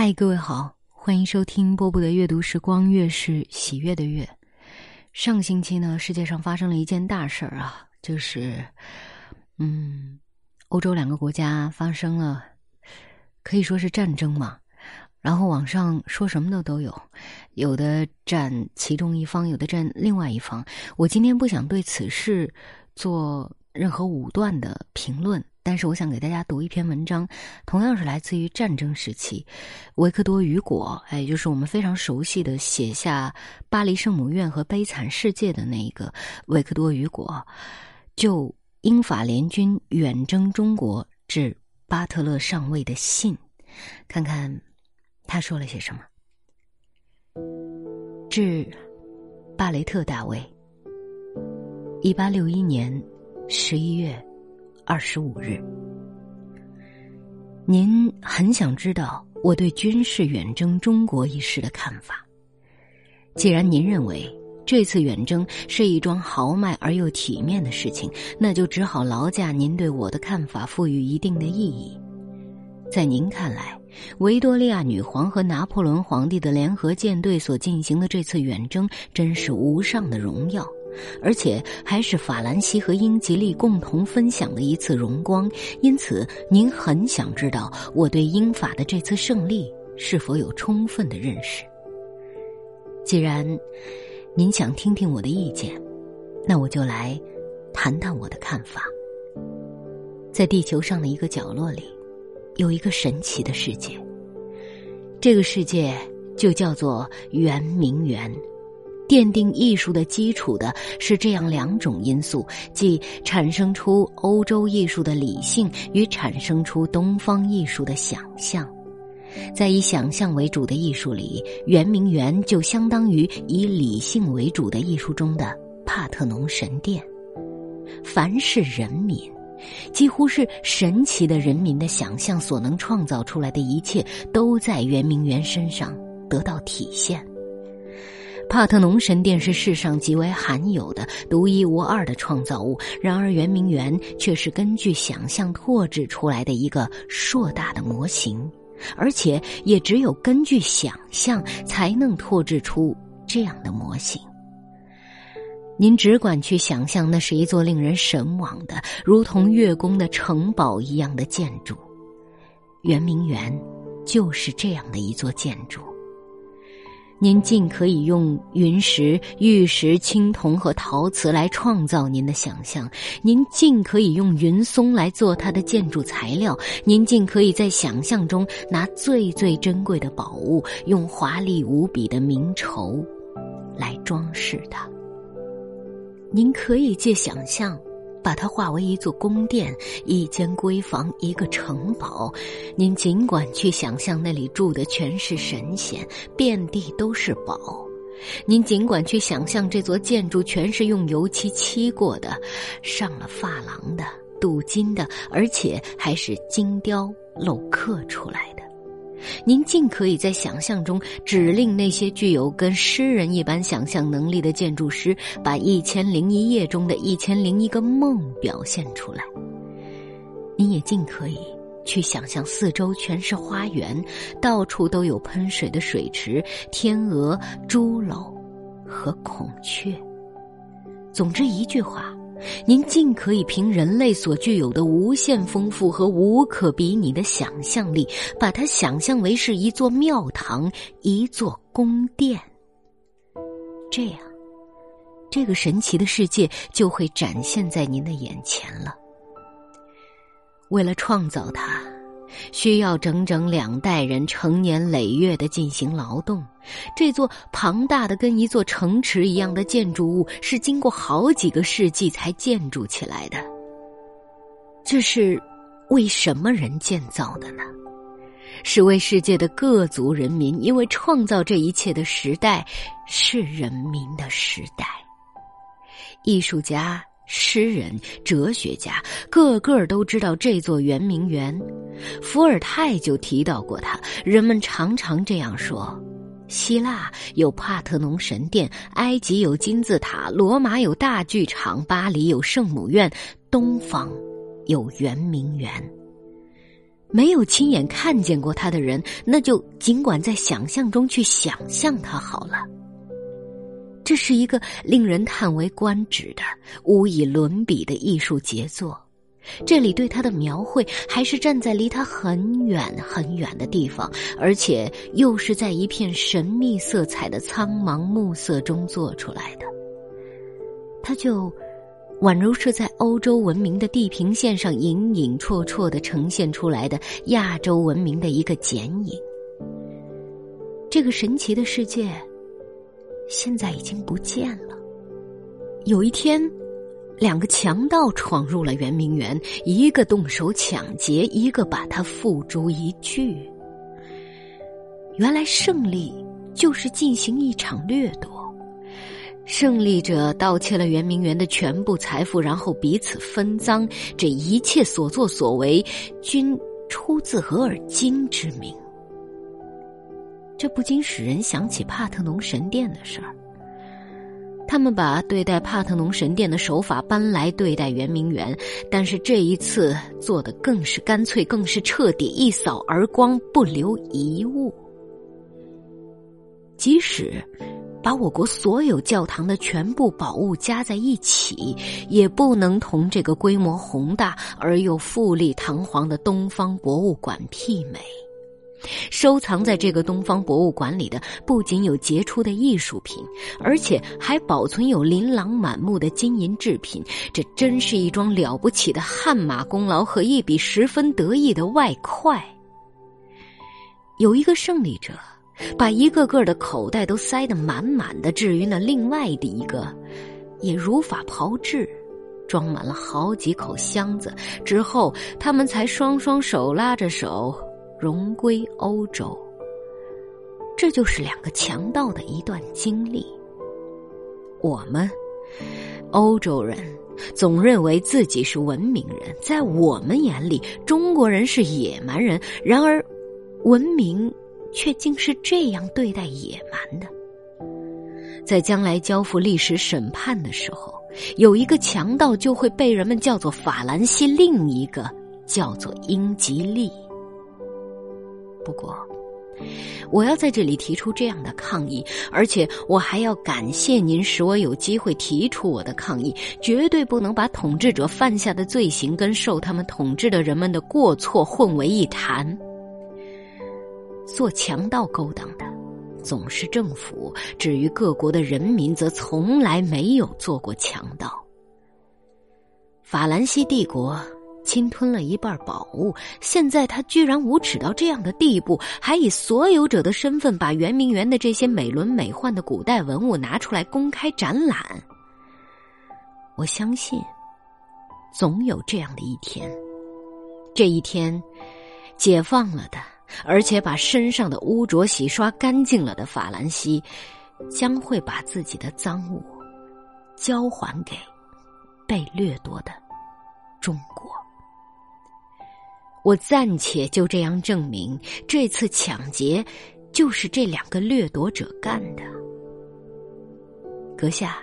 嗨，各位好，欢迎收听波波的阅读时光，月是喜悦的月。上星期呢，世界上发生了一件大事儿啊，就是，嗯，欧洲两个国家发生了，可以说是战争嘛。然后网上说什么的都有，有的站其中一方，有的站另外一方。我今天不想对此事做任何武断的评论。但是我想给大家读一篇文章，同样是来自于战争时期，维克多·雨果，哎，就是我们非常熟悉的写下《巴黎圣母院》和《悲惨世界》的那一个维克多·雨果，就英法联军远征中国致巴特勒上尉的信，看看他说了些什么。致巴雷特大尉，一八六一年十一月。二十五日，您很想知道我对军事远征中国一事的看法。既然您认为这次远征是一桩豪迈而又体面的事情，那就只好劳驾您对我的看法赋予一定的意义。在您看来，维多利亚女皇和拿破仑皇帝的联合舰队所进行的这次远征，真是无上的荣耀。而且还是法兰西和英吉利共同分享的一次荣光，因此您很想知道我对英法的这次胜利是否有充分的认识。既然您想听听我的意见，那我就来谈谈我的看法。在地球上的一个角落里，有一个神奇的世界，这个世界就叫做圆明园。奠定艺术的基础的是这样两种因素，即产生出欧洲艺术的理性与产生出东方艺术的想象。在以想象为主的艺术里，圆明园就相当于以理性为主的艺术中的帕特农神殿。凡是人民，几乎是神奇的人民的想象所能创造出来的一切，都在圆明园身上得到体现。帕特农神殿是世上极为罕有的、独一无二的创造物，然而圆明园却是根据想象拓制出来的一个硕大的模型，而且也只有根据想象才能拓制出这样的模型。您只管去想象，那是一座令人神往的、如同月宫的城堡一样的建筑，圆明园就是这样的一座建筑。您尽可以用云石、玉石、青铜和陶瓷来创造您的想象，您尽可以用云松来做它的建筑材料，您尽可以在想象中拿最最珍贵的宝物，用华丽无比的明绸来装饰它。您可以借想象。把它化为一座宫殿、一间闺房、一个城堡，您尽管去想象那里住的全是神仙，遍地都是宝；您尽管去想象这座建筑全是用油漆漆过的，上了珐琅的、镀金的，而且还是精雕镂刻出来的。您尽可以在想象中指令那些具有跟诗人一般想象能力的建筑师，把《一千零一夜》中的一千零一个梦表现出来。您也尽可以去想象四周全是花园，到处都有喷水的水池、天鹅、猪猡和孔雀。总之一句话。您尽可以凭人类所具有的无限丰富和无可比拟的想象力，把它想象为是一座庙堂、一座宫殿。这样，这个神奇的世界就会展现在您的眼前了。为了创造它。需要整整两代人成年累月的进行劳动，这座庞大的跟一座城池一样的建筑物是经过好几个世纪才建筑起来的。这是为什么人建造的呢？是为世界的各族人民，因为创造这一切的时代是人民的时代，艺术家。诗人、哲学家个个都知道这座圆明园，伏尔泰就提到过它。人们常常这样说：希腊有帕特农神殿，埃及有金字塔，罗马有大剧场，巴黎有圣母院，东方有圆明园。没有亲眼看见过他的人，那就尽管在想象中去想象他好了。这是一个令人叹为观止的、无以伦比的艺术杰作。这里对他的描绘还是站在离他很远很远的地方，而且又是在一片神秘色彩的苍茫暮色中做出来的。他就宛如是在欧洲文明的地平线上隐隐绰绰的呈现出来的亚洲文明的一个剪影。这个神奇的世界现在已经不见了。有一天。两个强盗闯入了圆明园，一个动手抢劫，一个把他付诸一炬。原来胜利就是进行一场掠夺，胜利者盗窃了圆明园的全部财富，然后彼此分赃。这一切所作所为，均出自额尔金之名。这不禁使人想起帕特农神殿的事儿。他们把对待帕特农神殿的手法搬来对待圆明园，但是这一次做的更是干脆，更是彻底，一扫而光，不留一物。即使把我国所有教堂的全部宝物加在一起，也不能同这个规模宏大而又富丽堂皇的东方博物馆媲美。收藏在这个东方博物馆里的，不仅有杰出的艺术品，而且还保存有琳琅满目的金银制品。这真是一桩了不起的汗马功劳和一笔十分得意的外快。有一个胜利者，把一个个的口袋都塞得满满的，至于那另外的一个，也如法炮制，装满了好几口箱子。之后，他们才双双手拉着手。荣归欧洲，这就是两个强盗的一段经历。我们欧洲人总认为自己是文明人，在我们眼里，中国人是野蛮人。然而，文明却竟是这样对待野蛮的。在将来交付历史审判的时候，有一个强盗就会被人们叫做法兰西，另一个叫做英吉利。不过，我要在这里提出这样的抗议，而且我还要感谢您，使我有机会提出我的抗议。绝对不能把统治者犯下的罪行跟受他们统治的人们的过错混为一谈。做强盗勾当的总是政府，至于各国的人民，则从来没有做过强盗。法兰西帝国。侵吞了一半宝物，现在他居然无耻到这样的地步，还以所有者的身份把圆明园的这些美轮美奂的古代文物拿出来公开展览。我相信，总有这样的一天，这一天，解放了的，而且把身上的污浊洗刷干净了的法兰西，将会把自己的赃物交还给被掠夺的中国。我暂且就这样证明，这次抢劫就是这两个掠夺者干的。阁下，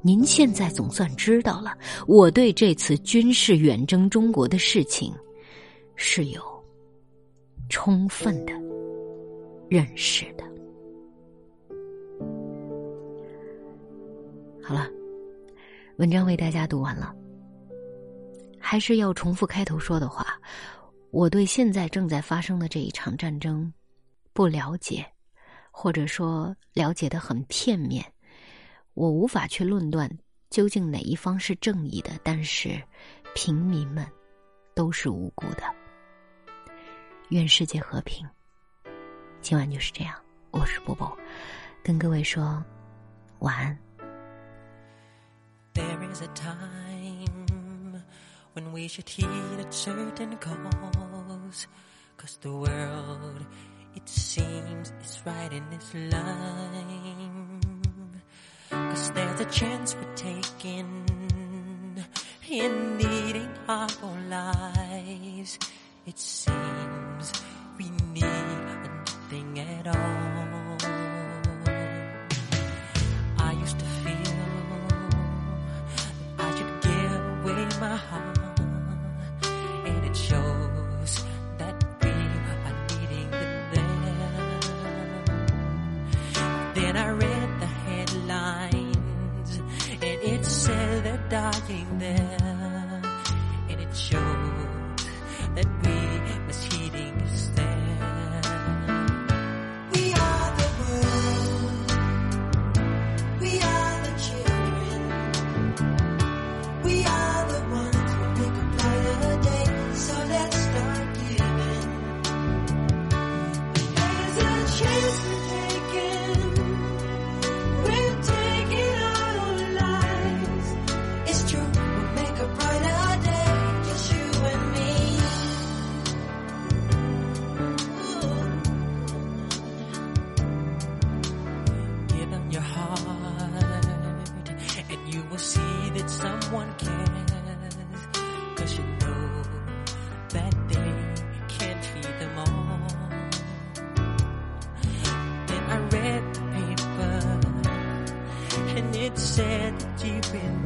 您现在总算知道了，我对这次军事远征中国的事情是有充分的认识的。好了，文章为大家读完了。还是要重复开头说的话，我对现在正在发生的这一场战争不了解，或者说了解的很片面，我无法去论断究竟哪一方是正义的。但是平民们都是无辜的。愿世界和平。今晚就是这样，我是波波，跟各位说晚安。When we should heed a certain cause. Cause the world, it seems, is right in its line. Cause there's a chance we're taking in needing our own lives. It seems we need nothing at all. and you will see that someone cares. Cause you know that they can't feed them all. Then I read the paper, and it said that you've been